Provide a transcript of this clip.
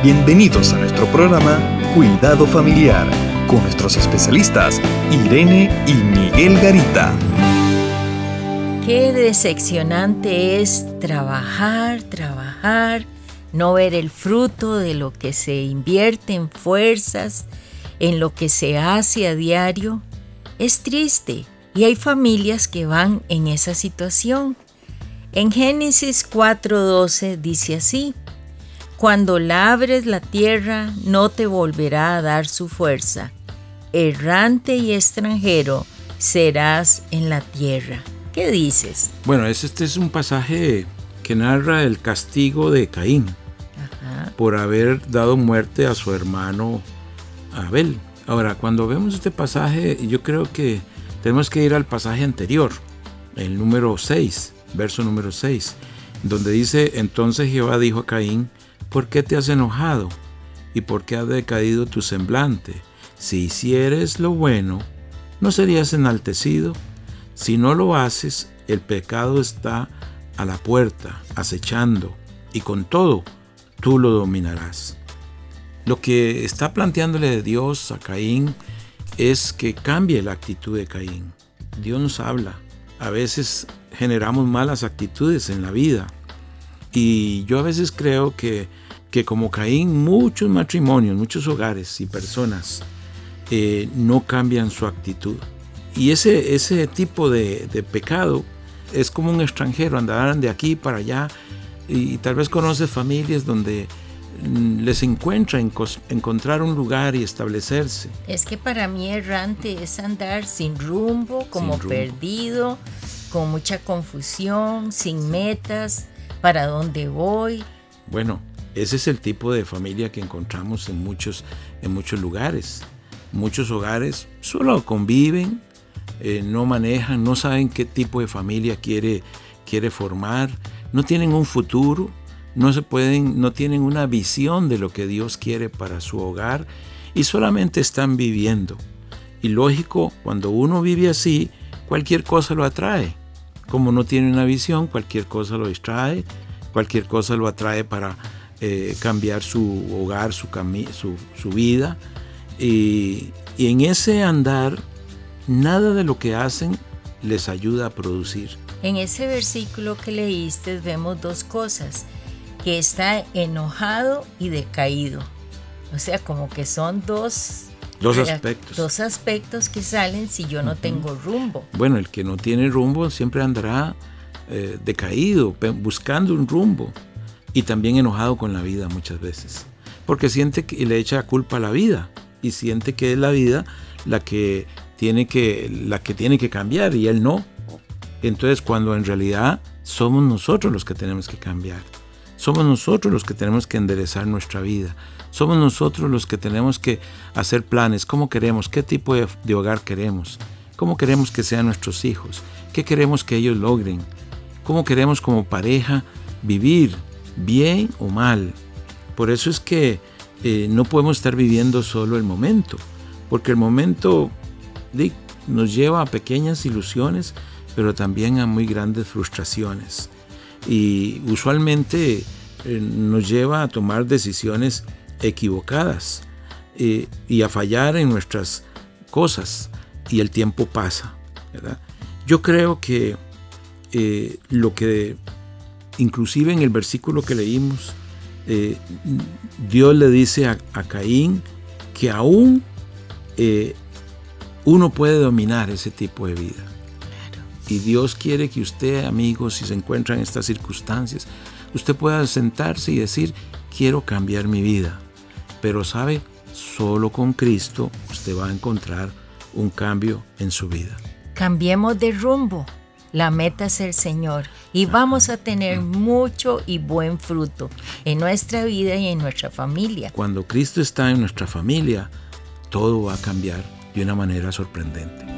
Bienvenidos a nuestro programa Cuidado Familiar con nuestros especialistas Irene y Miguel Garita. Qué decepcionante es trabajar, trabajar, no ver el fruto de lo que se invierte en fuerzas, en lo que se hace a diario. Es triste y hay familias que van en esa situación. En Génesis 4:12 dice así, cuando labres la tierra no te volverá a dar su fuerza, errante y extranjero serás en la tierra. ¿Qué dices? Bueno, este es un pasaje que narra el castigo de Caín por haber dado muerte a su hermano Abel. Ahora, cuando vemos este pasaje, yo creo que tenemos que ir al pasaje anterior, el número 6, verso número 6, donde dice, entonces Jehová dijo a Caín, ¿por qué te has enojado? ¿Y por qué ha decaído tu semblante? Si hicieres lo bueno, ¿no serías enaltecido? Si no lo haces, el pecado está a la puerta, acechando, y con todo, tú lo dominarás. Lo que está planteándole Dios a Caín es que cambie la actitud de Caín. Dios nos habla. A veces generamos malas actitudes en la vida. Y yo a veces creo que, que como Caín, muchos matrimonios, muchos hogares y personas eh, no cambian su actitud. Y ese, ese tipo de, de pecado es como un extranjero, andarán de aquí para allá y tal vez conoces familias donde Mm, les encuentra encontrar un lugar y establecerse. Es que para mí errante es andar sin rumbo, como perdido, con mucha confusión, sin metas, para dónde voy. Bueno, ese es el tipo de familia que encontramos en muchos, en muchos lugares. Muchos hogares solo conviven, eh, no manejan, no saben qué tipo de familia quiere, quiere formar, no tienen un futuro no se pueden, no tienen una visión de lo que Dios quiere para su hogar y solamente están viviendo. Y lógico, cuando uno vive así, cualquier cosa lo atrae. Como no tiene una visión, cualquier cosa lo distrae, cualquier cosa lo atrae para eh, cambiar su hogar, su, su, su vida. Y, y en ese andar, nada de lo que hacen les ayuda a producir. En ese versículo que leíste vemos dos cosas que está enojado y decaído. O sea, como que son dos Dos aspectos. Dos aspectos que salen si yo no tengo rumbo. Bueno, el que no tiene rumbo siempre andará eh, decaído, buscando un rumbo y también enojado con la vida muchas veces. Porque siente que le echa culpa a la vida y siente que es la vida la que tiene que, la que, tiene que cambiar y él no. Entonces, cuando en realidad somos nosotros los que tenemos que cambiar. Somos nosotros los que tenemos que enderezar nuestra vida. Somos nosotros los que tenemos que hacer planes, cómo queremos, qué tipo de, hogar queremos, cómo queremos que sean nuestros hijos, qué queremos que ellos logren, cómo queremos como pareja vivir, bien o mal. Por eso es que eh, no podemos estar viviendo solo el momento, porque el momento nos lleva a pequeñas ilusiones, pero también a muy grandes frustraciones y usualmente eh, nos lleva a tomar decisiones equivocadas eh, y a fallar en nuestras cosas y el tiempo pasa. Yo creo que eh, lo que inclusive en el versículo que leímos, Dios le dice a, a, Caín que aún uno puede dominar ese tipo de vida. Y Dios quiere que usted, amigos, si se encuentra en estas circunstancias, usted pueda sentarse y decir, quiero cambiar mi vida. Pero sabe, solo con Cristo usted va a encontrar un cambio en su vida. Cambiemos de rumbo. La meta es el Señor y vamos a tener mucho y buen fruto en nuestra vida y en nuestra familia. Cuando Cristo está en nuestra familia, todo va a cambiar de una manera sorprendente.